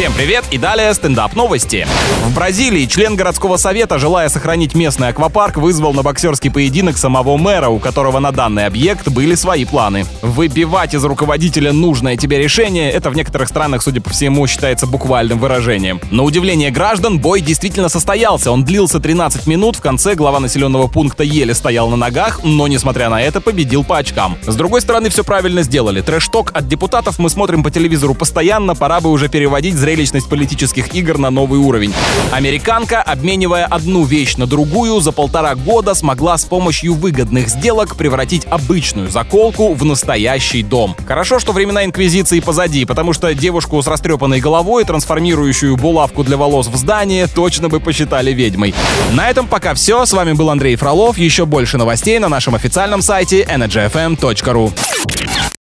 Всем привет и далее стендап новости. В Бразилии член городского совета, желая сохранить местный аквапарк, вызвал на боксерский поединок самого мэра, у которого на данный объект были свои планы. Выбивать из руководителя нужное тебе решение — это в некоторых странах, судя по всему, считается буквальным выражением. На удивление граждан, бой действительно состоялся. Он длился 13 минут, в конце глава населенного пункта еле стоял на ногах, но, несмотря на это, победил по очкам. С другой стороны, все правильно сделали. Trash talk от депутатов мы смотрим по телевизору постоянно, пора бы уже переводить зрелищность политических игр на новый уровень. Американка, обменивая одну вещь на другую, за полтора года смогла с помощью выгодных сделок превратить обычную заколку в настоящий дом. Хорошо, что времена инквизиции позади, потому что девушку с растрепанной головой, трансформирующую булавку для волос в здание, точно бы посчитали ведьмой. На этом пока все. С вами был Андрей Фролов. Еще больше новостей на нашем официальном сайте energyfm.ru.